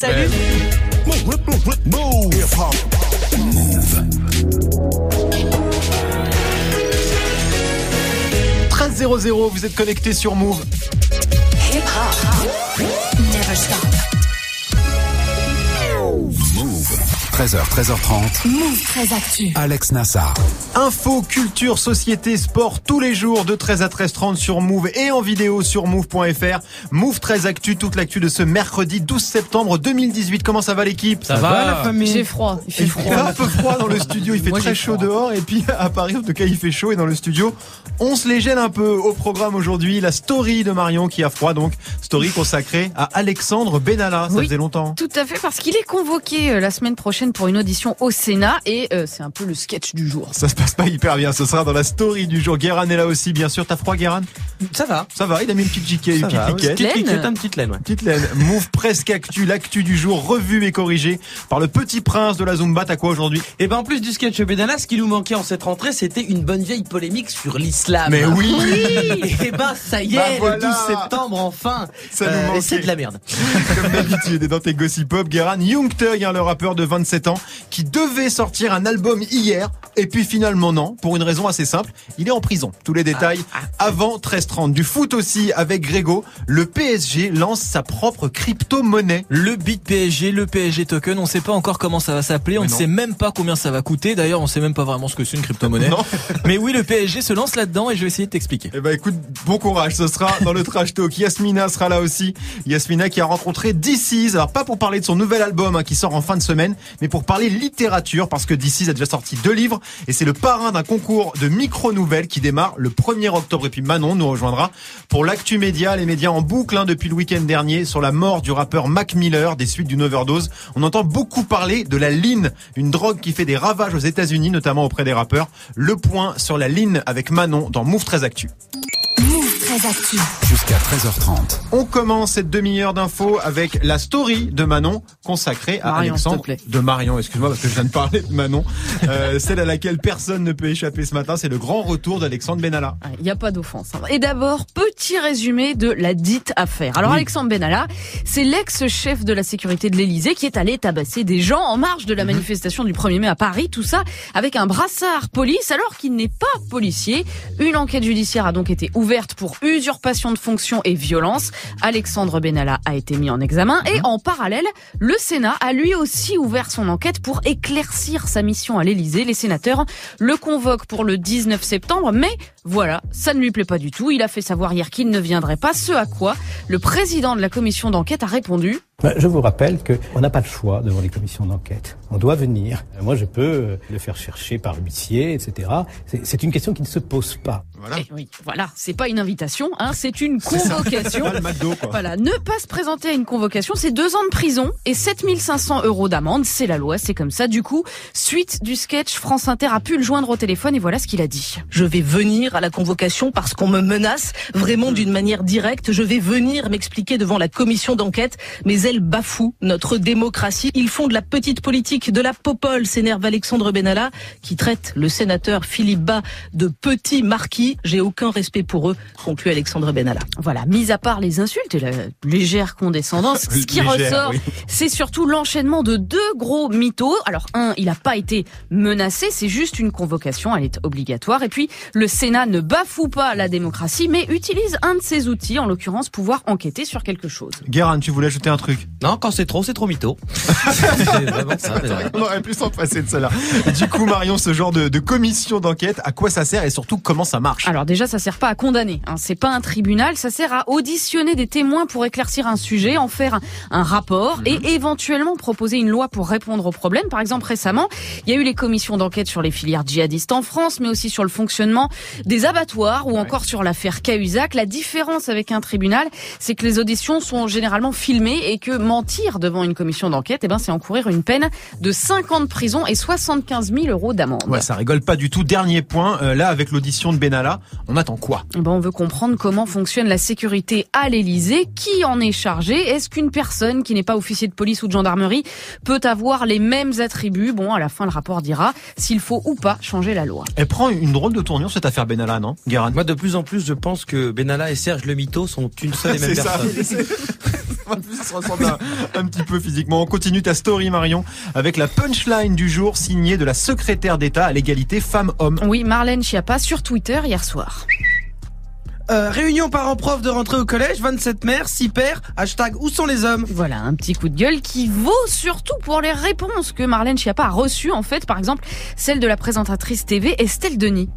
Salut. 13.00, vous êtes connecté sur Move. 13h, 13h30. Move très actu. Alex Nassar. Info, culture, société, sport tous les jours de 13 à 13h30 sur Move et en vidéo sur move.fr. Move 13 actu, toute l'actu de ce mercredi 12 septembre 2018. Comment ça va l'équipe? Ça, va, la famille? J'ai froid. Il fait Il froid. fait un peu froid dans le studio, il fait Moi, très chaud froid. dehors et puis à Paris en tout cas il fait chaud et dans le studio on se les gêne un peu au programme aujourd'hui la story de Marion qui a froid donc story consacrée à Alexandre Benalla ça Oui. faisait longtemps. Tout à fait, parce qu'il est convoqué euh, la semaine prochaine pour une audition au Sénat et euh, c'est un peu le sketch du jour. Ça se passe pas hyper bien, ce sera dans la story du jour. Guéran est là aussi bien sûr, t'as froid Guéran? Ça va. Ça va, il a mis une petite giquette, une petite liquette. Petite Laine. petite laine, ouais. Petite laine, move presque actu, l'actu du jour revue et corrigée par le petit prince de la Zumba. T'as quoi aujourd'hui? Et ben en plus du sketch Benalla, ce qui nous manquait en cette rentrée, c'était une bonne vieille polémique sur l'islam. Mais oui Et ben ça y est, Bah le voilà. 12 septembre enfin. Ça nous Euh, manquait. et c'est de la merde. Comme d'habitude, et dans tes gossip pop, Guéran Young Thug, hein, le rappeur de 27 ans, qui devait sortir un album hier, et puis finalement non, pour une raison assez simple, il est en prison. Tous les détails avant 13h30. Du foot aussi avec Grégo, le PSG lance sa propre crypto-monnaie. Le Bit PSG, le PSG token, on sait pas encore comment ça va s'appeler, on ne sait même pas combien ça va coûter. D'ailleurs, on sait même pas vraiment ce que c'est une crypto-monnaie. Mais oui, le PSG se lance là-dedans et je vais essayer de t'expliquer. Eh ben écoute, bon courage, ce sera dans le trash talk. Yasmina sera là aussi. Yasmina qui a rencontré DC's, alors pas pour parler de son nouvel album hein, qui sort en fin de semaine, mais pour parler littérature parce que DC's a déjà sorti deux livres et c'est le parrain d'un concours de micro-nouvelles qui démarre le 1er octobre. Et puis Manon nous rejoindra pour l'actu média, les médias en boucle hein, depuis le week-end dernier sur la mort du rappeur Mac Miller des suites d'une overdose. On entend beaucoup parler de la lean, une drogue qui fait des ravages aux États-Unis, notamment auprès des rappeurs. Le point sur la lean avec Manon dans Move 13 Actu. Move très actu. Jusqu'à 13h30. On commence cette demi-heure d'infos avec la story de Manon consacrée à Marion, Alexandre. plaît. De Marion, excuse-moi parce que je viens de parler de Manon. Euh, celle à laquelle personne ne peut échapper ce matin, c'est le grand retour d'Alexandre Benalla. Il n'y a pas d'offense. hein. Et d'abord, petit résumé de la dite affaire. Alors Oui. Alexandre Benalla, c'est l'ex-chef de la sécurité de l'Élysée qui est allé tabasser des gens en marge de la Mhm. manifestation du 1er mai à Paris. Tout ça avec un brassard police alors qu'il n'est pas policier. Une enquête judiciaire a donc été ouverte pour usurpation de fonction et violence. Alexandre Benalla a été mis en examen et en parallèle, le Sénat a lui aussi ouvert son enquête pour éclaircir sa mission à l'Élysée. Les sénateurs le convoquent pour le 19 septembre, mais voilà, ça ne lui plaît pas du tout. Il a fait savoir hier qu'il ne viendrait pas, ce à quoi le président de la commission d'enquête a répondu. Ben, Je vous rappelle qu'on n'a pas le choix devant les commissions d'enquête. On doit venir. Euh, Moi, je peux euh, le faire chercher par huissier, etc. C'est- une question qui ne se pose pas. Voilà. Eh oui, voilà, c'est pas une invitation, hein, c'est une convocation. Pas le McDo, quoi. Voilà, ne pas se présenter à une convocation, c'est deux ans de prison et 7500 euros d'amende, c'est la loi, c'est comme ça. Du coup, suite du sketch, France Inter a pu le joindre au téléphone et voilà ce qu'il a dit. Je vais venir à la convocation parce qu'on me menace vraiment d'une manière directe. Je vais venir m'expliquer devant la commission d'enquête, mais elle bafoue notre démocratie. Ils font de la petite politique, de la popole, s'énerve Alexandre Benalla, qui traite le sénateur Philippe Bas de petit marquis. J'ai aucun respect pour eux, conclut Alexandre Benalla. Voilà, mis à part les insultes et la légère condescendance, ce qui Légère, ressort, oui. c'est surtout l'enchaînement de deux gros mythos. Alors un, il n'a pas été menacé, c'est juste une convocation, elle est obligatoire. Et puis le Sénat ne bafoue pas la démocratie, mais utilise un de ses outils, en l'occurrence pouvoir enquêter sur quelque chose. Guérin, tu voulais ajouter un truc Non, quand c'est trop, c'est trop mytho. c'est vraiment ça. On aurait pu s'en passer de cela. Du coup, Marion, ce genre de, de commission d'enquête, à quoi ça sert et surtout comment ça marche? Alors déjà, ça sert pas à condamner. Hein. C'est pas un tribunal. Ça sert à auditionner des témoins pour éclaircir un sujet, en faire un, un rapport et éventuellement proposer une loi pour répondre aux problèmes. Par exemple, récemment, il y a eu les commissions d'enquête sur les filières djihadistes en France, mais aussi sur le fonctionnement des abattoirs ou encore sur l'affaire Cahuzac. La différence avec un tribunal, c'est que les auditions sont généralement filmées et que mentir devant une commission d'enquête, eh ben, c'est encourir une peine de 5 ans de prison et 75 000 euros d'amende. Ouais, ça rigole pas du tout. Dernier point, euh, là, avec l'audition de Benalla, on attend quoi? Eh ben, on veut comprendre comment fonctionne la sécurité à l'Élysée. Qui en est chargé? Est-ce qu'une personne qui n'est pas officier de police ou de gendarmerie peut avoir les mêmes attributs? Bon, à la fin, le rapport dira s'il faut ou pas changer la loi. Elle prend une drôle de tournure, cette affaire Benalla, non Guérin? Moi, de plus en plus, je pense que Benalla et Serge Le Mito sont une seule et même ça. un petit peu physiquement. On continue ta story Marion avec la punchline du jour signée de la secrétaire d'État à l'égalité femmes-hommes. Oui, Marlène Schiappa sur Twitter hier soir. Euh, réunion parents-prof de rentrée au collège, 27 mères, 6 pères, hashtag où sont les hommes? Voilà, un petit coup de gueule qui vaut surtout pour les réponses que Marlène Schiappa a reçues, en fait, par exemple, celle de la présentatrice TV Estelle Denis.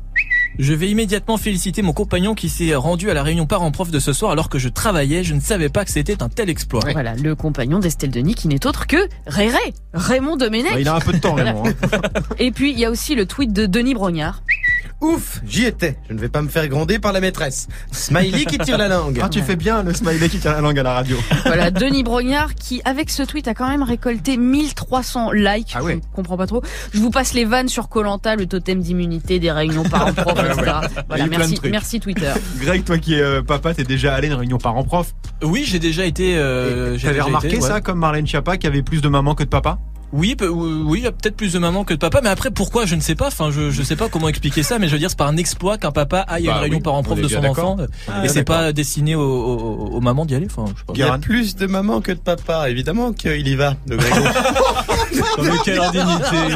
Je vais immédiatement féliciter mon compagnon qui s'est rendu à la réunion parents-prof de ce soir alors que je travaillais. Je ne savais pas que c'était un tel exploit. Voilà, le compagnon d'Estelle Denis qui n'est autre que Réré, Raymond Domenech. Il a un peu de temps Raymond. hein. Et puis, il y a aussi le tweet de Denis Brognard. Ouf, j'y étais. Je ne vais pas me faire gronder par la maîtresse. Smiley qui tire la langue. Ah, tu fais bien le smiley qui tient la langue à la radio. Voilà, Denis Brognard qui, avec ce tweet, a quand même récolté 1300 likes. Ah ouais. Je comprends pas trop. Je vous passe les vannes sur Colanta, le totem d'immunité des réunions parents-prof, Ouais, etc. ouais. Voilà, merci, Twitter. Greg, toi qui es euh, papa, t'es déjà allé à une réunion parents-prof. Oui, j'ai déjà été. Euh, T'avais remarqué été, ouais. ça comme Marlène Schiappa qui avait plus de maman que de papa Oui, oui, il y a peut-être plus de maman que de papa, mais après pourquoi je ne sais pas. Enfin, je je sais pas comment expliquer ça, mais je veux dire c'est pas un exploit qu'un papa aille à Bah une réunion oui, parents-prof on est de son enfant, euh, Ah, et c'est pas destiné aux, aux, aux mamans d'y aller. Enfin, je sais pas. Il y a plus de maman que de papa. Évidemment qu'il y va. Non, mais quelle indignité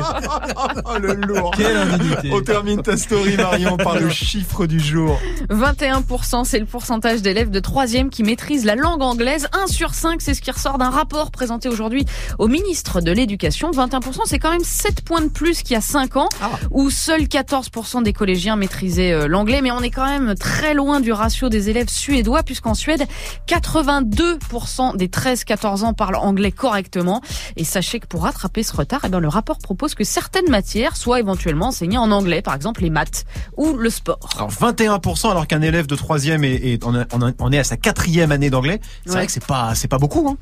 Oh le lourd Quelle indignité On termine ta story Marion par le chiffre du jour. 21%, c'est le pourcentage d'élèves de troisième qui maîtrisent la langue anglaise. 1 sur 5, c'est ce qui ressort d'un rapport présenté aujourd'hui au ministre de l'Éducation. 21%, c'est quand même 7 points de plus qu'il y a 5 ans, Ah. où seuls 14% des collégiens maîtrisaient euh, l'anglais. Mais on est quand même très loin du ratio des élèves suédois, puisqu'en Suède, 82% des 13-14 ans parlent anglais correctement. Et sachez que pour rattraper ce retard, eh ben, le rapport propose que certaines matières soient éventuellement enseignées en anglais, par exemple les maths ou le sport. Alors 21% alors qu'un élève de troisième est, est- on, est à sa quatrième année d'anglais. C'est Ouais. vrai que c'est pas c'est pas beaucoup. Hein.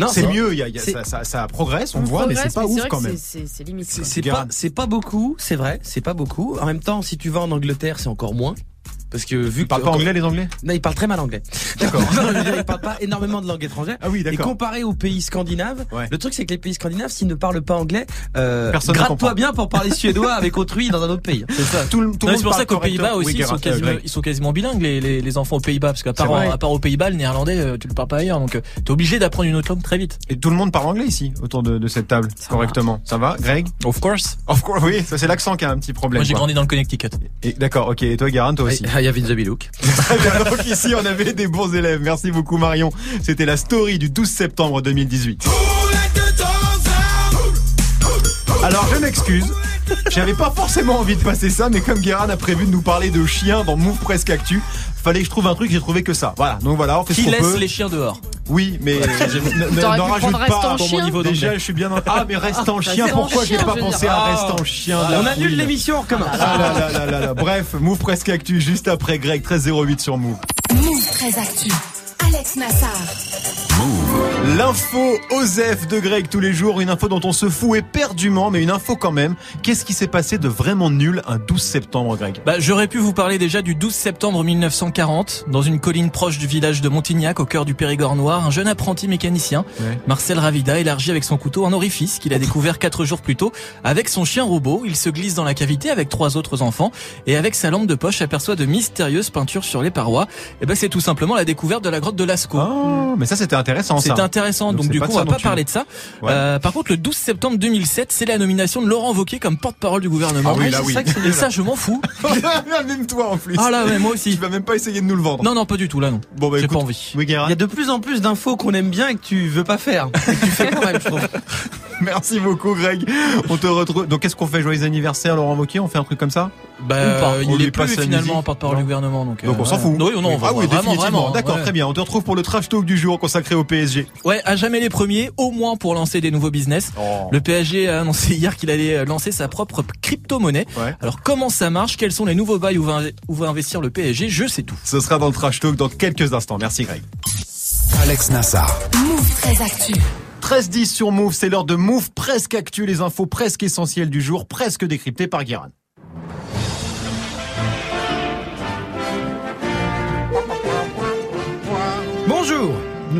Non, c'est mieux, il y a, il y a- c'est- ça, ça- ça progresse, on, On voit, mais c'est pas ouf quand même. c'est- limite. C'est pas, c'est pas beaucoup, c'est vrai, c'est pas beaucoup. En même temps, si tu vas en Angleterre, c'est encore moins. Parce que vu Ils parlent pas anglais les Anglais Non, ils parlent très mal anglais. D'accord. Non, je veux dire, ils parlent pas énormément de langues étrangères. Ah oui, Et d'accord. comparé aux pays scandinaves, Ouais. le truc c'est que les pays scandinaves, s'ils ne parlent pas anglais, euh, Personne ne gratte-toi bien pour parler suédois avec autrui dans un autre pays. C'est ça. Tout le, tout c'est pour ça qu'aux. Pays-Bas aussi, Oui, ils, sont quasiment, Greg. ils sont quasiment bilingues, les, les, les enfants aux Pays-Bas, parce qu'à part, à part aux Pays-Bas, le néerlandais, euh, tu le parles pas ailleurs, donc euh, t'es obligé d'apprendre une autre langue très vite. Et tout le monde parle anglais ici, autour de, de cette table, correctement. Ça va, Greg? Of course. Of course, oui, ça c'est l'accent qui a un petit problème. Moi, j'ai grandi dans le Connecticut. Et- D'accord, ok. Et toi, Garan, toi aussi? I have in the look. Donc ici, on avait des bons élèves. Merci beaucoup, Marion. C'était la story du 12 septembre 2018. Alors, je m'excuse. J'avais pas forcément envie de passer ça, mais comme Guérin a prévu de nous parler de chiens dans Move Presque Actu, fallait que je trouve un truc, j'ai trouvé que ça. Voilà, donc voilà, on fait Qui ce qu'on laisse peut. les chiens dehors Oui, mais n'en rajoute pas en pour mon chien. niveau Déjà, je suis bien dans... Ah, mais reste en chien, c'est en pourquoi j'ai chien, pas pensé dire. à Ah. reste en chien On annule l'émission, on recommence. Ah là là là là là. Bref, Move Presque Actu juste après Greg 1308 sur Move. Move très actu. Alex Nassar. L'info Osef de Greg tous les jours, une info dont on se fout éperdument, mais une info quand même. Qu'est-ce qui s'est passé de vraiment nul un 12 septembre, Greg? Bah, j'aurais pu vous parler déjà du 12 septembre 1940, dans une colline proche du village de Montignac, au cœur du Périgord noir, un jeune apprenti mécanicien, Ouais. Marcel Ravida, élargit avec son couteau un orifice qu'il a découvert quatre jours plus tôt. Avec son chien robot, il se glisse dans la cavité avec trois autres enfants, et avec sa lampe de poche aperçoit de mystérieuses peintures sur les parois. Et ben, c'est tout simplement la découverte de la grotte de Lascaux. Oh, mais ça c'était intéressant ça. Intéressant, Donc du coup on va pas tu- parler de ça. Ouais. Euh, par contre le 12 septembre 2007, c'est la nomination de Laurent Wauquiez comme porte-parole du gouvernement. Ah oui, là, c'est oui. ça que c'est- Et ça je m'en fous. même toi en plus. Ah là ouais, moi Tu aussi. vas même pas essayer de nous le vendre. Non non, pas du tout là non. Bon bah J'ai écoute, pas envie. Il y a de plus en plus d'infos qu'on aime bien et que tu veux pas faire. Et que tu fais quand même, je trouve. Merci beaucoup, Greg. On te retrouve. Donc qu'est-ce qu'on fait? Joyeux anniversaire, Laurent Wauquiez? On fait un truc comme ça? Bah, Ou pas On il est plus finalement en porte-parole Non. du gouvernement donc. Donc euh, on s'en fout. Oui, non, on va ah oui, vraiment, définitivement. D'accord, ouais. très bien. On te retrouve pour le trash talk du jour consacré au PSG. Ouais, à jamais les premiers, au moins pour lancer des nouveaux business. Oh. Le PSG a annoncé hier qu'il allait euh, lancer sa propre crypto-monnaie. Ouais. Alors comment ça marche? Quels sont les nouveaux bails où va, où va investir le PSG Je sais tout. Ce sera dans le trash talk dans quelques instants. Merci, Greg. Alex Nassar. Move très actu. 13-10 sur Move, c'est l'heure de Move presque actu, les infos presque essentielles du jour, presque décryptées par Guérin.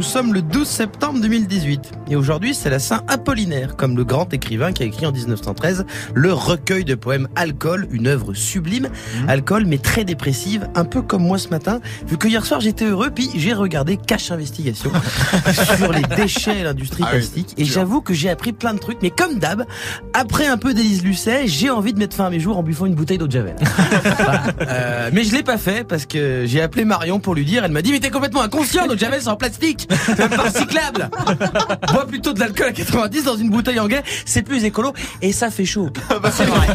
Nous sommes le 12 septembre 2018 et aujourd'hui c'est la Saint Apollinaire, comme le grand écrivain qui a écrit en 1913 le recueil de poèmes Alcool, une œuvre sublime. Mhm. Alcool mais très dépressive, un peu comme moi ce matin, vu que hier soir j'étais heureux puis j'ai regardé Cache Investigation sur les déchets et l'industrie Ah oui, plastique et j'avoue que j'ai appris plein de trucs mais comme d'hab, après un peu d'Élise Lucet, j'ai envie de mettre fin à mes jours en buvant une bouteille d'eau de javel. Voilà. Euh, mais je l'ai pas fait parce que j'ai appelé Marion pour lui dire. Elle m'a dit mais t'es complètement inconscient. Donc javel c'est en plastique, c'est même pas recyclable. Bois plutôt de l'alcool à 90 dans une bouteille en guet, c'est plus écolo et ça fait chaud. C'est vrai.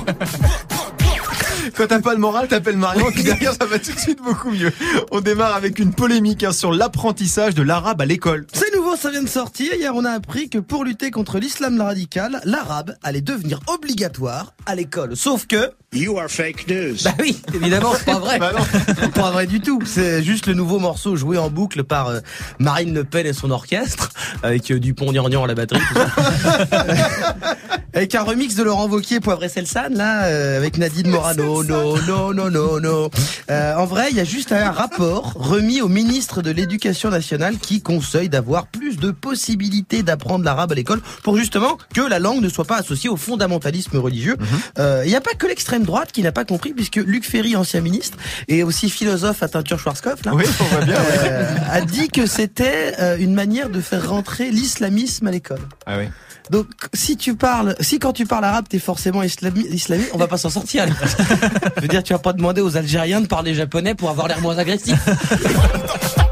Quand t'as pas le moral, t'appelles Marion, puis derrière, ça va tout de suite beaucoup mieux. On démarre avec une polémique hein, sur l'apprentissage de l'arabe à l'école. C'est nouveau, ça vient de sortir. Hier, on a appris que pour lutter contre l'islam radical, l'arabe allait devenir obligatoire à l'école. Sauf que You are fake news. Bah oui, évidemment, c'est pas vrai. Bah non. pas vrai du tout. C'est juste le nouveau morceau joué en boucle par euh, Marine Le Pen et son orchestre, avec euh, Dupont Gnangnan à la batterie. tout ça. avec un remix de Laurent Wauquiez, Poivre et Selsan, là, euh, avec Nadine Morano. Non, non, non, non, non. Euh, en vrai, il y a juste un rapport remis au ministre de l'Éducation nationale qui conseille d'avoir plus de possibilités d'apprendre l'arabe à l'école pour justement que la langue ne soit pas associée au fondamentalisme religieux. Euh, Il n'y a pas que l'extrême droite qui n'a pas compris, puisque Luc Ferry, ancien ministre, et aussi philosophe à teinture Schwarzkopf, là, Oui, on voit bien. ouais. euh, a dit que c'était euh, une manière de faire rentrer l'islamisme à l'école. Ah oui. Donc, si tu parles, si quand tu parles arabe, t'es forcément islami- islamique, on va pas s'en sortir. Je veux dire, tu vas pas demander aux Algériens de parler japonais pour avoir l'air moins agressif.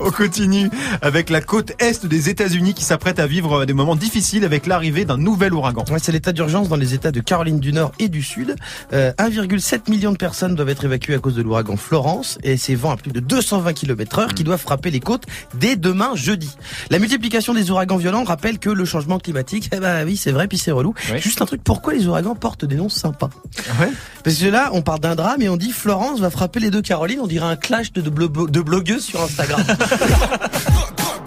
On continue avec la côte est des États-Unis qui s'apprête à vivre des moments difficiles avec l'arrivée d'un nouvel ouragan. Ouais, c'est l'état d'urgence dans les États de Caroline du Nord et du Sud. Euh, 1,7 million de personnes doivent être évacuées à cause de l'ouragan Florence et ses vents à plus de 220 km heure qui doivent frapper les côtes dès demain jeudi. La multiplication des ouragans violents rappelle que le changement climatique, eh ben oui, c'est vrai, puis c'est relou. Juste un truc, pourquoi les ouragans portent des noms sympas? Ouais. Parce que là, on parle d'un drame et on dit Florence va frapper les deux Carolines, on dirait un clash de, de blogueuses sur Instagram. 哈哈哈哈哈哈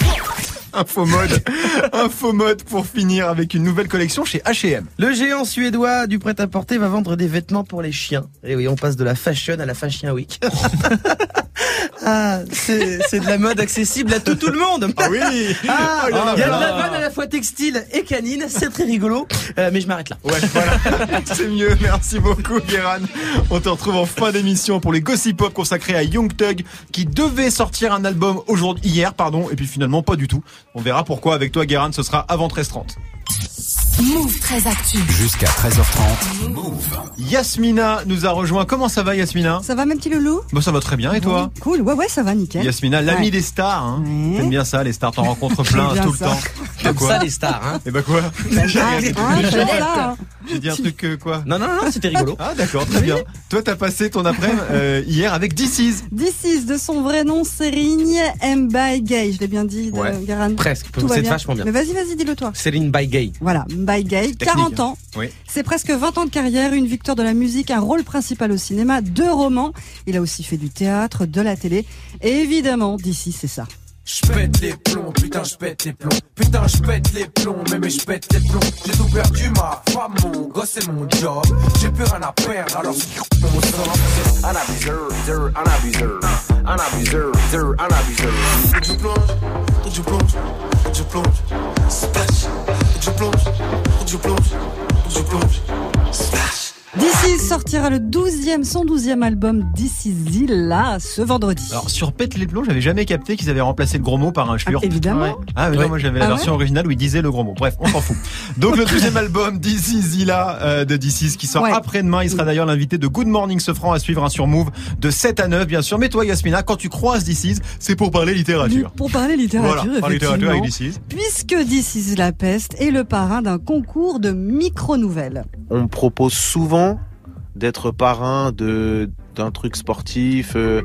Info mode. Info mode pour finir avec une nouvelle collection chez H&M. Le géant suédois du prêt-à-porter va vendre des vêtements pour les chiens. Et oui, on passe de la fashion à la fashion week. ah, c'est de la mode accessible à tout, tout le monde. Ah oui Ah, Oh, il y a de la mode à la fois textile et canine, c'est très rigolo. Euh, mais je m'arrête là. Ouais, voilà. C'est mieux. Merci beaucoup, Guéran. On te retrouve en fin d'émission pour les Gossip Pop consacrés à Young Thug qui devait sortir un album aujourd'hui, hier, pardon, et puis finalement pas du tout. On verra pourquoi avec toi, Guéran, ce sera avant 13h30. Move très actu. Jusqu'à 13h30. Move. Yasmina nous a rejoint. Comment ça va, Yasmina? Ça va, même petit loulou? Bon, ça va très bien, et toi? Cool, ouais, ouais, ça va, nickel. Yasmina, l'ami Ouais. des stars, hein. Ouais. T'aimes bien ça, les stars, t'en rencontres plein tout le ça. temps. Comme quoi? ça, les stars, hein. Et bah quoi? Ah, hein. J'ai dit un truc que quoi? Non, non, non, c'était rigolo. Ah d'accord, très bien. Toi, t'as passé ton après-midi euh, hier avec DC's. This is de son vrai nom, Serigne Mbaye. Je l'ai bien dit, de Ouais. Garan. Presque. Tout va C'est vachement bien. Mais vas-y, vas-y, dis-le toi. Céline Baygay. Voilà, Mbaye, 40 hein. ans. Oui. C'est presque 20 ans de carrière, une victoire de la musique, un rôle principal au cinéma, deux romans. Il a aussi fait du théâtre, de la télé. Et évidemment, d'ici, c'est ça. J'pète les plombs, putain j'pète les plombs Putain j'pète les plombs, mais mais j'pète les plombs J'ai tout perdu, ma femme, mon gosse et mon job J'ai plus rien à perdre, alors on sort Un abuseur, dur, un abuseur Un abuseur, dur, un abuseur je plonge, je plonge, je plonge Splash, je plonge, faut que D'ici sortira le 12e, son 12e album D'ici là ce vendredi. Alors sur Pète les plombs, j'avais jamais capté qu'ils avaient remplacé le gros mot par un Ah, schlurp. évidemment. Ah mais Ouais. non, moi j'avais la Ah version originale où il disait le gros mot. Bref, on s'en fout. Donc le deuxième album This Is Zilla euh, de DC's qui sort Ouais. après-demain. Il sera d'ailleurs l'invité de Good Morning Sofran à suivre un sur Move de 7 à 9 bien sûr. Mais toi Yasmina, quand tu croises DC's, c'est pour parler littérature. Pour parler littérature, Voilà, parler littérature avec. Puisque This is la peste est le parrain d'un concours de micro-nouvelles. on me propose souvent d'être parrain de d'un truc sportif euh,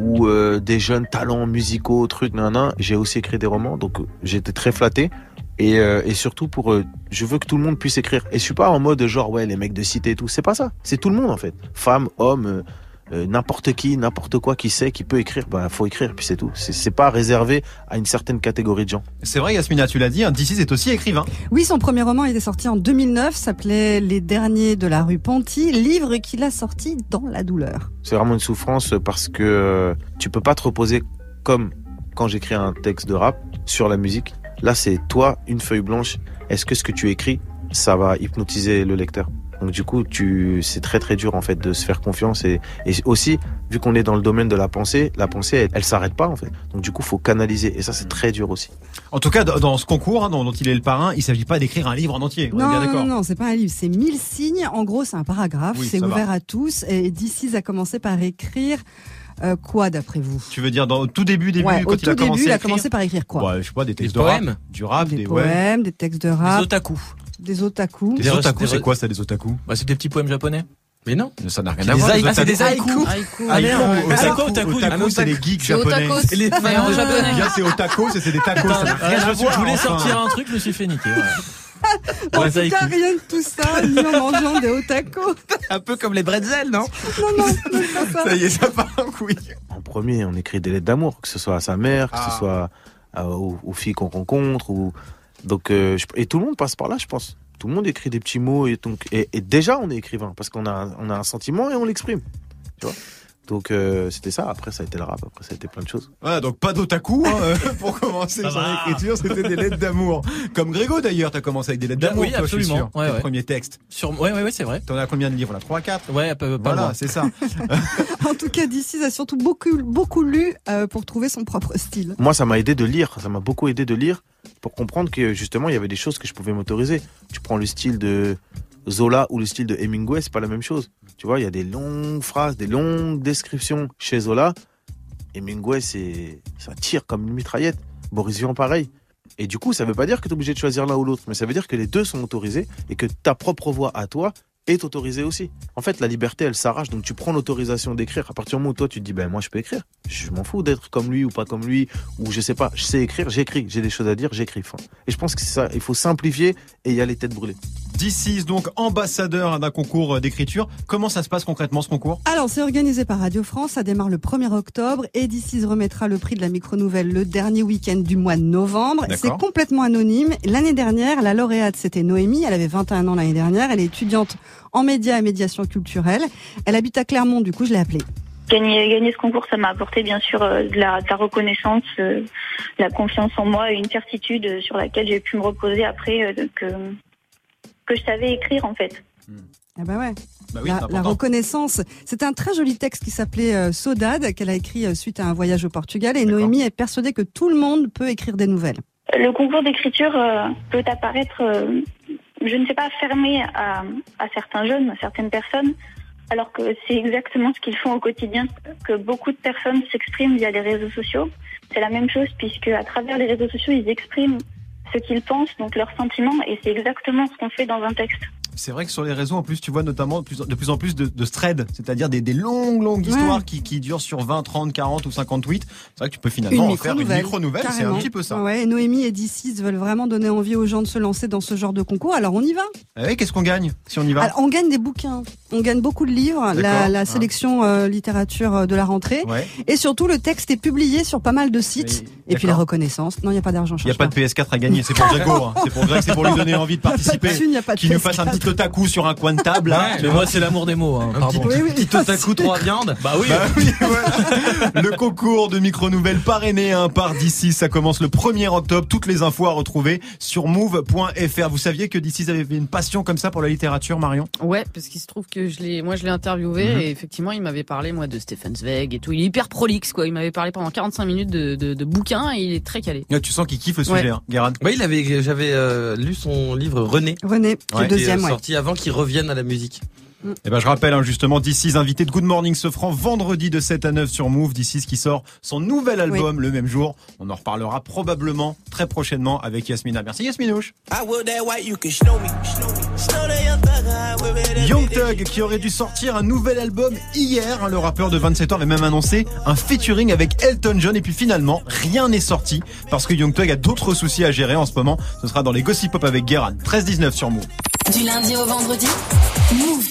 ou euh, des jeunes talents musicaux, trucs, nan, J'ai aussi écrit des romans, donc euh, j'étais très flatté. Et, et surtout pour, je veux que tout le monde puisse écrire. Et je suis pas en mode genre ouais les mecs de cité et tout. C'est pas ça. C'est tout le monde en fait. Femmes, hommes, euh, n'importe qui, n'importe quoi qui sait, qui peut écrire. Bah faut écrire puis c'est tout. C'est pas réservé à une certaine catégorie de gens. C'est vrai Yasmina, tu l'as dit, hein, DC's est aussi écrivain. Oui, son premier roman était sorti en 2009, s'appelait Les derniers de la rue Ponty, livre qu'il a sorti dans la douleur. C'est vraiment une souffrance parce que euh, tu peux pas te reposer comme quand j'écris un texte de rap sur la musique, là c'est toi, une feuille blanche. Est-ce que ce que tu écris, ça va hypnotiser le lecteur? Donc du coup, tu, c'est très très dur en fait de se faire confiance et, et aussi vu qu'on est dans le domaine de la pensée, la pensée elle, elle s'arrête pas en fait. Donc du coup, faut canaliser et ça c'est très dur aussi. En tout cas, dans ce concours hein, dont, dont il est le parrain, il s'agit pas d'écrire un livre en entier. On est Non, bien non, d'accord. non, non, c'est pas un livre, c'est 1000 signes. En gros, c'est un paragraphe, Oui, c'est va. ouvert à tous. Et d'ici, a commencé par écrire euh, quoi d'après vous? Tu veux dire dans au tout début, début Ouais, quand Au il tout a début, commencé il a commencé par écrire quoi? Ouais, je sais pas, des textes Des de rap, poèmes du rap, Des des, ouais. poèmes, des textes de Des rap, otaku. Des otaku. Des Des otaku, c'est quoi ça, des otaku Bah, c'est des petits poèmes japonais. Mais non. Ça n'a rien C'est à voir. Ah, c'est des otaku. haïkus. Haïku. Ah, c'est otaku, quoi, otaku Otaku, c'est les geeks C'est japonais. otakos. Les- en japonais. Bien, c'est otaku, c'est c'est des tacos, je, voulais sortir un truc, je me suis fait niquer. En Ouais, tout cas, rien de tout ça, ni en mangeant des otaku. Un peu comme les bretzels, non Non, non, c'est pas ça. Ça y est, ça part en couille. En premier, on écrit des lettres d'amour, que ce soit à sa mère, que Ah. ce soit euh, aux, aux filles qu'on rencontre, ou donc euh, et tout le monde passe par là, je pense. Tout le monde écrit des petits mots et donc et, et déjà on est écrivain parce qu'on a on a un sentiment et on l'exprime, tu vois? Donc euh, c'était ça. Après ça a été le rap, après ça a été plein de choses. Ouais, donc pas d'otaku hein, euh, pour commencer écriture, c'était des lettres d'amour. Comme Grégo d'ailleurs, t'as commencé avec des lettres Bah d'amour, oui, toi, je suis absolument. sûr. Ouais, Tes ouais. premiers textes. Sur... Ouais, ouais, ouais, c'est vrai. T'en as combien de livres là? 3 4 Ouais, pas, pas Voilà, c'est ça. En tout cas, d'ici a surtout beaucoup, beaucoup lu euh, pour trouver son propre style. Moi ça m'a aidé de lire, ça m'a beaucoup aidé de lire pour comprendre que justement il y avait des choses que je pouvais m'autoriser. Tu prends le style de Zola ou le style de Hemingway, c'est pas la même chose. Tu vois, il y a des longues phrases, des longues descriptions chez Zola. Hemingway, c'est ça tire comme une mitraillette. Boris Vian, pareil. Et du coup, ça veut pas dire que tu es obligé de choisir l'un ou l'autre, mais ça veut dire que les deux sont autorisés et que ta propre voix à toi est autorisée aussi. En fait, la liberté, elle s'arrache, donc tu prends l'autorisation d'écrire. À partir du moment où toi, tu te dis, ben moi, je peux écrire. Je m'en fous d'être comme lui ou pas comme lui, ou je sais pas, je sais écrire, j'écris. J'ai des choses à dire, j'écris. Et je pense que c'est ça, il faut simplifier et y aller tête brûlée. D6, donc ambassadeur d'un concours euh, d'écriture. Comment ça se passe concrètement ce concours? Alors, c'est organisé par Radio France, ça démarre le 1er octobre et d'ici remettra le prix de la micro-nouvelle le dernier week-end du mois de novembre. C'est complètement anonyme. L'année dernière, la lauréate, c'était Noémie, elle avait 21 ans l'année dernière, elle est étudiante en médias et médiation culturelle. Elle habite à Clermont, du coup, je l'ai appelée. Gagner, gagner ce concours, ça m'a apporté bien sûr euh, de la, de la reconnaissance, euh, la confiance en moi et une certitude euh, sur laquelle j'ai pu me reposer après euh, que, que je savais écrire en fait. Ah bah ouais. Bah oui, la, reconnaissance. C'est un très joli texte qui s'appelait euh, Saudade, qu'elle a écrit euh, suite à un voyage au Portugal. Et. Noémie est persuadée que tout le monde peut écrire des nouvelles. Le concours d'écriture euh, peut apparaître, euh, je ne sais pas, fermé à, à certains jeunes, à certaines personnes, alors que c'est exactement ce qu'ils font au quotidien, que beaucoup de personnes s'expriment via les réseaux sociaux. C'est la même chose puisque à travers les réseaux sociaux, ils expriment ce qu'ils pensent, donc leurs sentiments, et c'est exactement ce qu'on fait dans un texte. C'est vrai que sur les réseaux, en plus, tu vois notamment de plus, en plus de, de threads, c'est-à-dire des, des longues, longues Ouais. histoires qui, qui durent sur 20, 30, 40 ou 50 tweets. C'est vrai que tu peux finalement en faire une micro-nouvelle, c'est un petit peu ça. Ouais, et Noémie et D6 veulent vraiment donner envie aux gens de se lancer dans ce genre de concours. Alors on y va. Ah ouais, Qu'est-ce qu'on gagne si on y va Alors, on gagne des bouquins. On gagne beaucoup de livres, la, Ah. sélection euh, littérature euh, de la rentrée. Ouais. Et surtout, le texte est publié sur pas mal de sites. Et puis la reconnaissance. Non, il n'y a pas d'argent. Il n'y a pas de PS4 à gagner, c'est pour Grégo. hein. C'est pour Greg, c'est pour lui donner envie de participer. Pas de thune, pas de Qui nous PS4. fasse un petit otaku sur un coin de table. là. Mais moi, c'est l'amour des mots. Hein, pardon. Oui, oui. Petit otaku, trois viandes. Bah oui. Bah oui, voilà. Le concours de micro-nouvelles parrainé hein, par d'ici, ça commence le 1er octobre. Toutes les infos à retrouver sur move.fr. Vous saviez que d'ici avait une passion comme ça pour la littérature, Marion? Ouais, parce qu'il se trouve que je l'ai, moi je l'ai interviewé Mhm. et effectivement il m'avait parlé moi de Stefan Zweig et tout. Il est hyper prolixe quoi. Il m'avait parlé pendant 45 minutes de, de, de bouquins et il est très calé. Ah, Tu sens qu'il kiffe le Ouais. sujet, hein. Oui, il avait, j'avais euh, lu son livre René, René, Ouais. le qui est deuxième, euh, ouais. Sorti avant qu'il revienne à la musique. Eh ben, je rappelle hein, justement d'ici invité de Good Morning Sofran vendredi de 7 à 9 sur Move. D'ici qui sort son nouvel album le même jour. On en reparlera probablement très prochainement avec Yasmina. Merci Yasminouche. Young Thug qui aurait dû sortir un nouvel album hier. hein, le rappeur de 27 ans avait même annoncé un featuring avec Elton John et puis finalement rien n'est sorti parce que Young Thug a d'autres soucis à gérer en ce moment. Ce sera dans les Gossip Pop avec Guéran. 13-19 sur Move. Du lundi au vendredi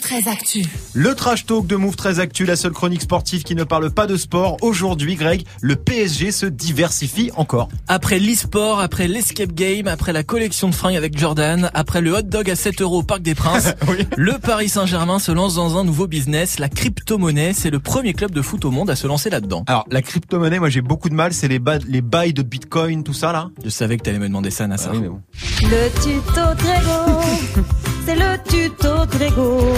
Move très actu. Le trash talk de Move très Actu, la seule chronique sportive qui ne parle pas de sport. Aujourd'hui, Greg, le PSG se diversifie encore. Après l'e-sport, après l'escape game, après la collection de fringues avec Jordan, après le hot dog à 7 euros au Parc des Princes, le Paris Saint-Germain se lance dans un nouveau business, la crypto-monnaie. C'est le premier club de foot au monde à se lancer là-dedans. Alors, la crypto-monnaie, moi j'ai beaucoup de mal, c'est les, ba- les bails de bitcoin, tout ça là. Je savais que t'allais me demander ça, Nassar. Ah oui, mais bon. Le tuto Grégo, c'est le tuto Grégo.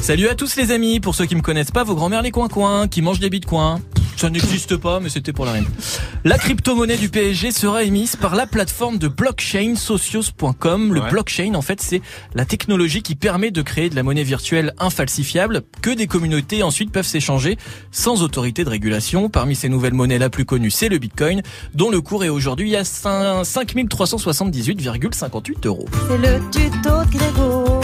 Salut à tous les amis, pour ceux qui me connaissent pas, vos grands-mères les coins-coins, qui mangent des bitcoins. Ça n'existe pas, mais c'était pour la reine. La crypto-monnaie du PSG sera émise par la plateforme de blockchain socios.com. Le Ouais. blockchain, en fait, c'est la technologie qui permet de créer de la monnaie virtuelle infalsifiable que des communautés ensuite peuvent s'échanger sans autorité de régulation. Parmi ces nouvelles monnaies, la plus connue, c'est le bitcoin, dont le cours est aujourd'hui à 5 5378,58 euros. C'est le tuto Grégo.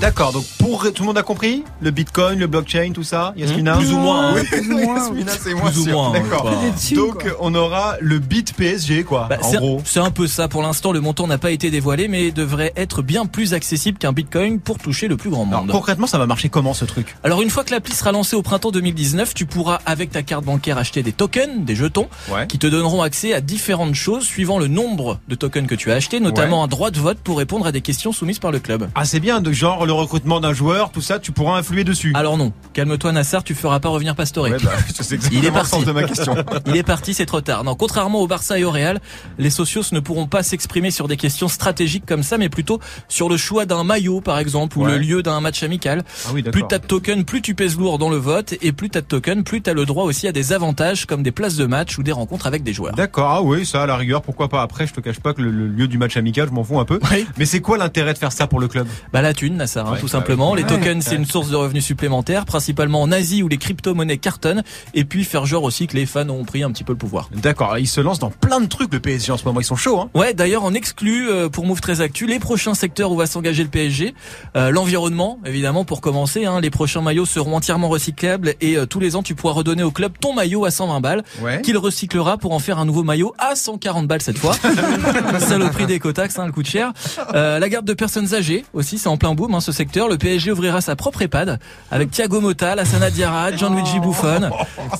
D'accord, donc pour tout le monde a compris Le bitcoin, le blockchain, tout ça Yasmina Plus ou moins, hein. Oui, Plus ou moins, Yasmina, c'est moi Plus ou moins, hein, D'accord. Donc quoi. on aura le bit PSG quoi, Bah, en c'est- gros. C'est un peu ça. Pour l'instant, le montant n'a pas été dévoilé, mais devrait être bien plus accessible qu'un bitcoin pour toucher le plus grand Alors monde. concrètement, ça va marcher comment ce truc? Alors une fois que l'appli sera lancée au printemps 2019, tu pourras avec ta carte bancaire acheter des tokens, des jetons, Ouais. qui te donneront accès à différentes choses suivant le nombre de tokens que tu as achetés, notamment un droit de vote pour répondre à des questions soumises par le club. Ah c'est bien, de genre le recrutement d'un joueur, tout ça, tu pourras influer dessus. Alors non, calme-toi Nassar, tu feras pas revenir Pastore. Ouais, bah, Il est parti. de ma question. Il est parti, c'est trop tard. Non, contrairement au Barça et au Real, les socios ne pourront pas s'exprimer sur des questions stratégiques comme ça, mais plutôt sur le choix d'un maillot, par exemple, ou Ouais. le lieu d'un match amical. Ah oui, Plus t'as de tokens, plus tu pèses lourd dans le vote, et plus t'as de tokens, plus t'as le droit aussi à des avantages comme des places de match ou des rencontres avec des joueurs. D'accord, ah oui, ça à la rigueur, pourquoi pas. Après, je te cache pas que le, le lieu du match amical, je m'en fous un peu. Oui. Mais c'est quoi l'intérêt de faire ça pour le club? Bah la thune, Nassar, hein, Ouais, tout bah simplement. Les tokens, c'est une source de revenus supplémentaires, principalement en Asie où les crypto-monnaies cartonnent, et puis faire genre aussi que les fans ont pris un petit peu le pouvoir. D'accord, ils se lancent dans plein de trucs le PSG en ce moment, ils sont chauds hein. Ouais, d'ailleurs, on exclut euh, pour Move très Actu les prochains secteurs où va s'engager le PSG. Euh, L'environnement, évidemment, pour commencer. Hein, les prochains maillots seront entièrement recyclables et euh, tous les ans, tu pourras redonner au club ton maillot à 120 balles, Ouais. qu'il recyclera pour en faire un nouveau maillot à 140 balles cette fois. Saloperie d'écotax, hein, le coût de cher. Euh, la garde de personnes âgées aussi, c'est en plein boom hein, ce secteur. Le PSG ouvrira sa propre EHPAD avec Thiago Motta, Lassana Diarra, Gianluigi Buffon.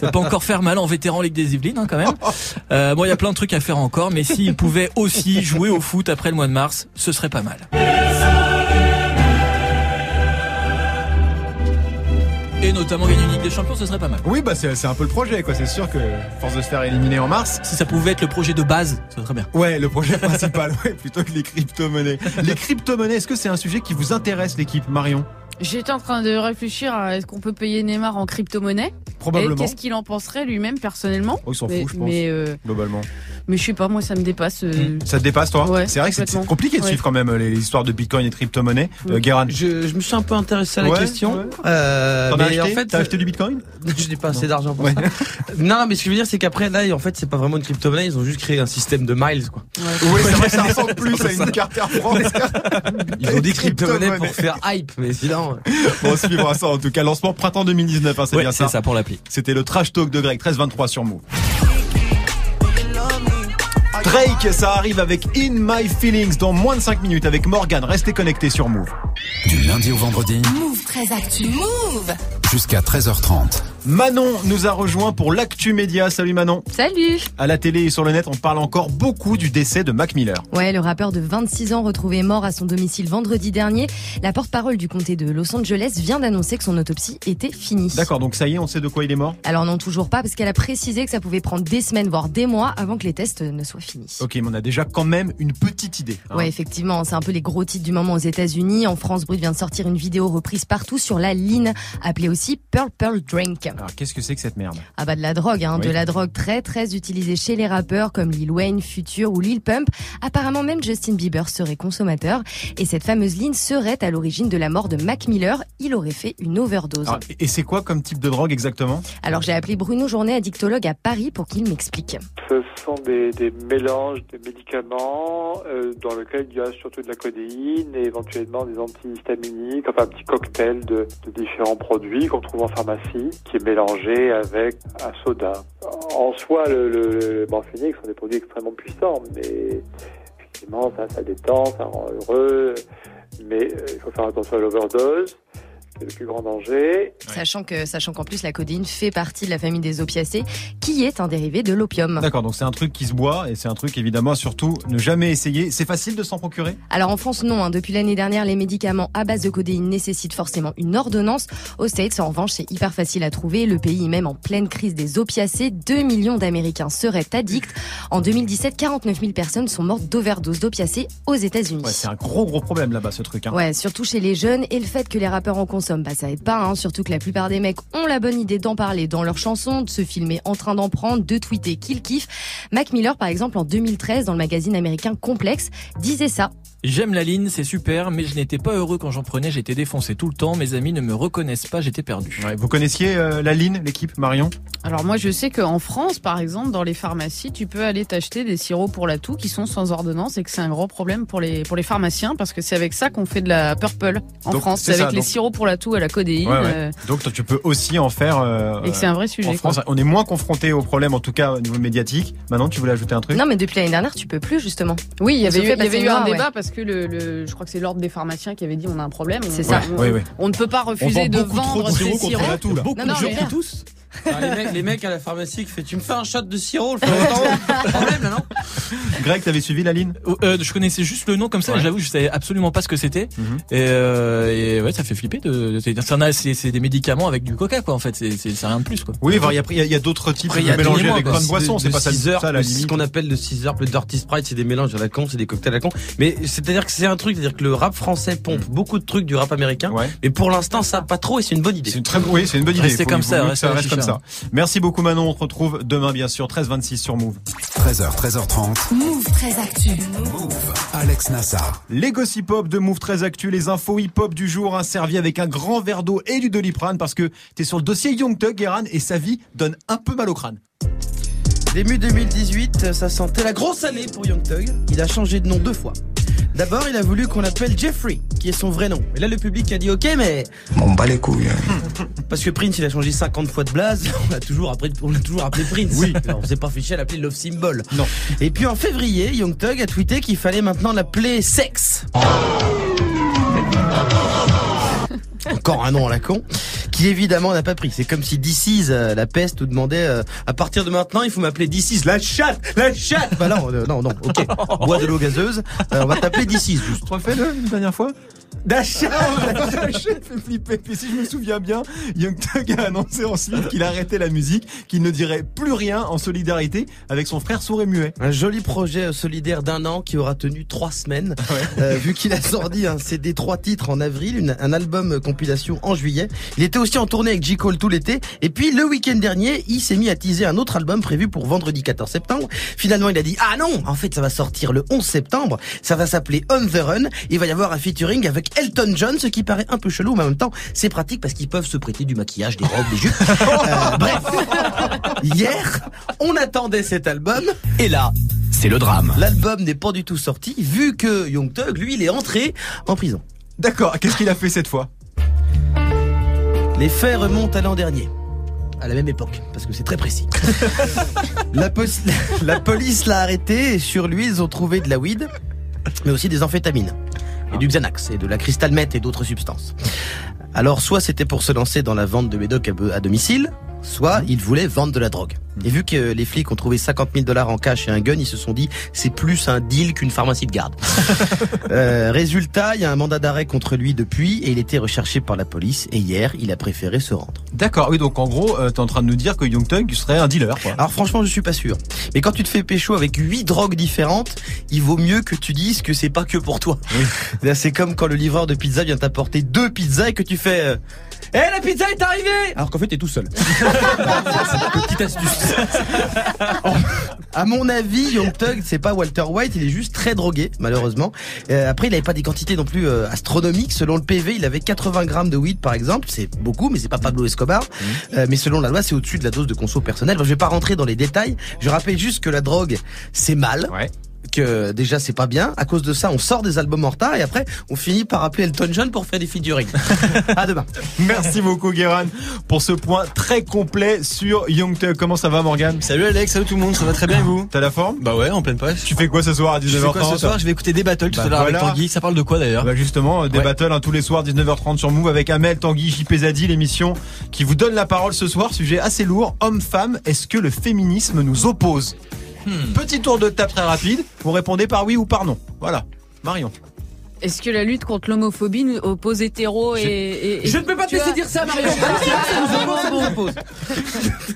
Ça peut encore faire mal en vétéran Ligue des Yvelines hein, quand même. Euh, bon, il y a plein de trucs à faire encore, mais s'ils pouvaient aussi jouer au foot après le mois de mars, ce serait pas mal. Notamment gagner une Ligue des Champions, ce serait pas mal. Oui, bah c'est c'est un peu le projet quoi, c'est sûr que force de se faire éliminer en mars. Si ça pouvait être le projet de base, ce serait bien. Ouais, le projet principal, ouais, plutôt que les crypto-monnaies. Les crypto-monnaies, est-ce que c'est un sujet qui vous intéresse l'équipe Marion? J'étais en train de réfléchir à est-ce qu'on peut payer Neymar en crypto-monnaie Probablement. Et qu'est-ce qu'il en penserait lui-même personnellement Oh, il s'en mais, fout, je pense. mais, euh, Globalement. mais je sais pas, moi ça me dépasse. euh, Ça te dépasse toi Ouais, C'est vrai que c'est- compliqué de Ouais. suivre quand même les histoires de Bitcoin et de crypto-monnaies. Euh, Guérin, Je, je me suis un peu intéressé à la Ouais, question. ouais. Euh, mais acheté en fait, T'as acheté du Bitcoin je n'ai pas assez d'argent pour Ouais. ça. Non, mais ce que je veux dire, c'est qu'après, là, en fait, c'est pas vraiment une crypto-monnaie, ils ont juste créé un système de miles, quoi. Oui, c'est vrai que ça ressemble plus à une carte Air France. Ils ont dit crypto-monnaie Crypto-monnaie. pour faire hype, mais sinon. Bon, on suivra ça en tout cas. Lancement printemps 2019, hein, c'est bien c'est ça. ça pour C'était le trash talk de Greg, 13-23 sur Move. Drake, ça arrive avec In My Feelings dans moins de 5 minutes avec Morgan. Restez connectés sur Move. Du lundi au vendredi Move très actu. Move jusqu'à 13h30. Manon nous a rejoint pour l'actu média. Salut Manon. Salut À la télé et sur le net, on parle encore beaucoup du décès de Mac Miller. Ouais, le rappeur de 26 ans retrouvé mort à son domicile vendredi dernier. La porte-parole du comté de Los Angeles vient d'annoncer que son autopsie était finie. D'accord, donc ça y est, on sait de quoi il est mort? Alors non, toujours pas, parce qu'elle a précisé que ça pouvait prendre des semaines, voire des mois avant que les tests ne soient finis. Ok, mais on a déjà quand même une petite idée. hein. Ouais, effectivement, c'est un peu les gros titres du moment aux États-Unis. En France, Brut vient de sortir une vidéo reprise partout sur la ligne, appelée aussi Pearl Pearl Drink. Alors qu'est-ce que c'est que cette merde? Ah bah de la drogue, hein, Oui. de la drogue très très utilisée chez les rappeurs comme Lil Wayne, Future ou Lil Pump. Apparemment même Justin Bieber serait consommateur et cette fameuse ligne serait à l'origine de la mort de Mac Miller. Il aurait fait une overdose. Alors, Et c'est quoi comme type de drogue exactement? Alors j'ai appelé Bruno Journet, addictologue à Paris, pour qu'il m'explique. Ce sont des, des mélanges de médicaments euh, dans lesquels il y a surtout de la codéine et éventuellement des antihistaminiques, enfin un petit cocktail de, de différents produits qu'on trouve en pharmacie qui est mélangé avec un soda. En soi, le, le, le sont des produits extrêmement puissants, mais effectivement, ça, ça détend, ça rend heureux, mais euh, il faut faire attention à l'overdose. C'est le plus grand danger. Sachant que, sachant qu'en plus la codéine fait partie de la famille des opiacés, qui est un dérivé de l'opium. D'accord, donc c'est un truc qui se boit et c'est un truc évidemment surtout ne jamais essayer. C'est facile de s'en procurer? Alors en France, non. hein. Depuis l'année dernière, les médicaments à base de codéine nécessitent forcément une ordonnance. Aux States, en revanche, c'est hyper facile à trouver. Le pays est même en pleine crise des opiacés. 2 millions d'Américains seraient addicts. En 2017, 49 000 personnes sont mortes d'overdose d'opiacés aux États-Unis. Ouais, c'est un gros gros problème là-bas ce truc. Hein. Ouais, surtout chez les jeunes et le fait que les rappeurs en consomment, bah ça aide pas. Hein. Surtout que la plupart des mecs ont la bonne idée d'en parler dans leurs chansons, de se filmer en train d'en prendre, de tweeter qu'ils kiffent. Mac Miller, par exemple, en 2013, dans le magazine américain Complex, disait ça. J'aime la ligne, c'est super, mais je n'étais pas heureux quand j'en prenais, j'étais défoncé tout le temps, mes amis ne me reconnaissent pas, j'étais perdu. Ouais, vous connaissiez euh, la ligne, l'équipe Marion? Alors moi je sais qu'en France par exemple dans les pharmacies tu peux aller t'acheter des sirops pour la toux qui sont sans ordonnance et que c'est un gros problème pour les pour les pharmaciens parce que c'est avec ça qu'on fait de la purple en Donc, France c'est c'est avec ça, les donc- sirops pour la toux à la codéine Ouais, ouais. euh, Donc toi, tu peux aussi en faire. euh, et que c'est un vrai sujet En France, quoi. on est moins confronté au problème, en tout cas au niveau médiatique. Maintenant, tu voulais ajouter un truc? Non, mais depuis l'année dernière, tu peux plus justement. Oui, il y avait eu, y avait un débat ouais. parce que le, le- je crois que c'est l'ordre des pharmaciens qui avait dit on a un problème. C'est On- ça. On, Oui, oui. on ne peut pas refuser de vendre ces sirops. Beaucoup Non, de gens qui toussent. Ah, les, mecs, les mecs à la pharmacie qui fait tu me fais un shot de sirop, le problème là, non? Greg, t'avais suivi la ligne? Euh, je connaissais juste le nom comme ça, Ouais. j'avoue, je savais absolument pas ce que c'était. Mhm. Et, euh, et ouais, ça fait flipper. De, de, c'est- c'est c'est c'est des médicaments avec du coca, quoi. En fait, c'est c'est- c'est rien de plus, quoi. Oui, il y a- y a, y a d'autres types Après, il de y a mélangés des avec mélanges, plein de boissons. C'est pas ça, 6 heures, ça la limite. ce qu'on appelle le 6 heures, le Dirty Sprite, c'est des mélanges à la con, c'est des cocktails à la con. Mais c'est-à-dire que c'est un truc, c'est-à-dire que le rap français pompe beaucoup de trucs du rap américain. Ouais. Mais pour l'instant, ça pas trop et c'est une bonne idée. C'est une très, oui, c'est une bonne idée. Faut- comme ça, reste comme chicha. ça. Merci beaucoup Manon. On te retrouve demain, bien sûr, 13-26 sur Move. 13h, 13h30. Move très actu. Alex Nassar. Les gossip hop de Move très actu, les infos hip hop du jour, hein, servi avec un grand verre d'eau et du doliprane parce que t'es sur le dossier Young Thug, Guéran, et sa vie donne un peu mal au crâne. Début 2018, ça sentait la grosse année pour Young Thug. Il a changé de nom deux fois. D'abord, il a voulu qu'on l'appelle Jeffrey, qui est son vrai nom. Et là, le public a dit OK, mais M'en bat les couilles. parce que Prince, il a changé 50 fois de blaze, on l'a toujours appelé, on l'a toujours appelé Prince. Oui. on s'est pas fiché à l'appeler Love Symbol. Non. Et puis en février, Young Thug a tweeté qu'il fallait maintenant l'appeler Sex. Encore un nom à la con, qui évidemment n'a pas pris. C'est comme si DC's, euh, la peste, nous demandait euh, à partir de maintenant, il faut m'appeler DC's, la chatte, la chatte. Bah non, euh, non, non, ok. Bois de l'eau gazeuse, euh, on va t'appeler DC's juste. Refais-le une dernière fois. D'achat. fait flipper. Puis si je me souviens bien, Young Thug a annoncé ensuite qu'il arrêtait la musique, qu'il ne dirait plus rien en solidarité avec son frère sourd et muet. Un joli projet euh, solidaire d'un an qui aura tenu trois semaines, euh, vu qu'il a sorti un CD trois titres en avril, une- un album euh, compilation en juillet. Il était aussi en tournée avec J. Cole tout l'été. Et puis le week-end dernier, il s'est mis à teaser un autre album prévu pour vendredi 14 septembre. Finalement, il a dit ah non, en fait ça va sortir le 11 septembre. Ça va s'appeler On the Run. Il va y avoir un featuring avec Elton John, ce qui paraît un peu chelou, mais en même temps c'est pratique parce qu'ils peuvent se prêter du maquillage, des robes, des jupes. Euh, bref, hier, on attendait cet album. Et là, c'est le drame. L'album n'est pas du tout sorti, vu que Young Thug, lui, il est entré en prison. D'accord, qu'est-ce qu'il a fait cette fois? Les faits remontent à l'an dernier. À la même époque, parce que c'est très précis. la, la police l'a arrêté et sur lui, ils ont trouvé de la weed, mais aussi des amphétamines. Et du Xanax, et de la cristal meth et d'autres substances. Alors, soit c'était pour se lancer dans la vente de médoc à domicile, soit il voulait vendre de la drogue. Et vu que les flics ont trouvé 50 000 dollars en cash et un gun, ils se sont dit c'est plus un deal qu'une pharmacie de garde. Euh, résultat, il y a un mandat d'arrêt contre lui depuis et il était recherché par la police. Et hier, il a préféré se rendre. D'accord, oui, donc en gros, euh, t'es en train de nous dire que Young Thug serait un dealer, quoi. Alors franchement, je suis pas sûr. Mais quand tu te fais pécho avec huit drogues différentes, il vaut mieux que tu dises que c'est pas que pour toi. C'est comme quand le livreur de pizza vient t'apporter deux pizzas et que tu fais euh, Eh la pizza est arrivée Alors qu'en fait t'es tout seul. Petite astuce. à mon avis, Young Thug, c'est pas Walter White, il est juste très drogué, malheureusement. Euh, après, il avait pas des quantités non plus euh, astronomiques. Selon le PV, il avait 80 grammes de weed, par exemple. C'est beaucoup, mais c'est pas Pablo Escobar. Euh, mais selon la loi, c'est au-dessus de la dose de conso personnelle. Bon, je vais pas rentrer dans les détails. Je rappelle juste que la drogue, c'est mal. Que déjà c'est pas bien. À cause de ça, on sort des albums en retard et après on finit par appeler Elton John pour faire des featuring. à demain. Merci beaucoup Guéran pour ce point très complet sur Young Thug. Comment ça va Morgan Salut Alex, salut tout le monde, ça va très bien et vous? T'as la forme? Bah ouais, en pleine page. Tu fais quoi ce soir à 19h30 Je fais quoi ce soir? Je vais écouter des battles tout Bah à l'heure avec voilà. Tanguy. Ça parle de quoi d'ailleurs? Bah justement, euh, des Ouais. battles hein, tous les soirs 19h30 sur Move avec Amel, Tanguy, JP Zadi, l'émission qui vous donne la parole ce soir. Sujet assez lourd. Homme-femme, est-ce que le féminisme nous oppose? Hmm. Petit tour de table très rapide. Vous répondez par oui ou par non. Voilà. Marion. Est-ce que la lutte contre l'homophobie nous oppose hétéro et, et- et- Je ne peux pas te laisser dire ça, Marion.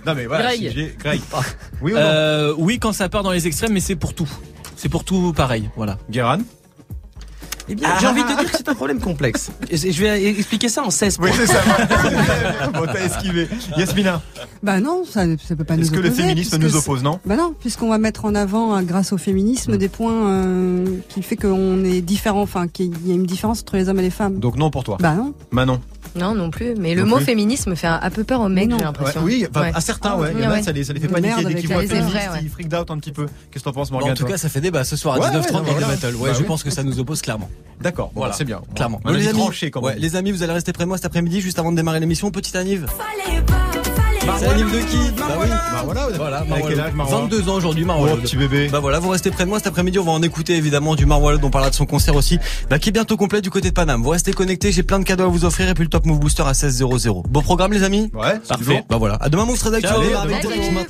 Non mais voilà. Greg. Greg. Oui ou non Euh, oui, quand ça part dans les extrêmes, mais c'est pour tout. C'est pour tout pareil, voilà. Guéran Eh bien, j'ai envie de te dire que c'est un problème complexe. Je vais expliquer ça en 16 points. Oui, c'est ça. bon, t'as esquivé. Yasmina, Bah non, ça, ça peut pas nous est-ce que le opposer, féminisme nous oppose, non Bah non, puisqu'on va mettre en avant, euh, grâce au féminisme, des points euh, qui fait qu'on est différent, enfin qu'il y a une différence entre les hommes et les femmes. Donc non pour toi. Bah non. Manon. Non, non plus. Mais le Non mot plus. féminisme fait un, peu peur aux mecs, Non. j'ai Ouais, l'impression. oui, Ouais. à certains, ouais. Il y en Ouais, a, ouais. ça les, ça les fait paniquer dès qu'ils voient féministe, ils freaked out un petit peu. Qu'est-ce que t'en penses, Bon, Morgan en tout cas, ça fait débat ce soir à Ouais, 19h30 ouais, avec voilà. des battles. Ouais, Bah je oui. pense que ça nous oppose clairement. D'accord, Voilà. c'est bien. Clairement. Les amis, vous allez rester près de moi cet après-midi juste avant de démarrer l'émission. Petite Anive. C'est de qui Bah oui. Bah voilà, Voilà, Avec Marwalo. quel âge, Marwa 22 ans aujourd'hui, Oh, Marwalo. petit bébé. Bah voilà, vous restez près de moi cet après-midi. On va en écouter évidemment du Marwalo dont on parlera de son concert aussi, bah, qui est bientôt complet du côté de Paname. Vous restez connectés, j'ai plein de cadeaux à vous offrir et puis le Top Move Booster à 16 00. Bon programme les amis Ouais, Parfait. Bah voilà. À demain Move Trade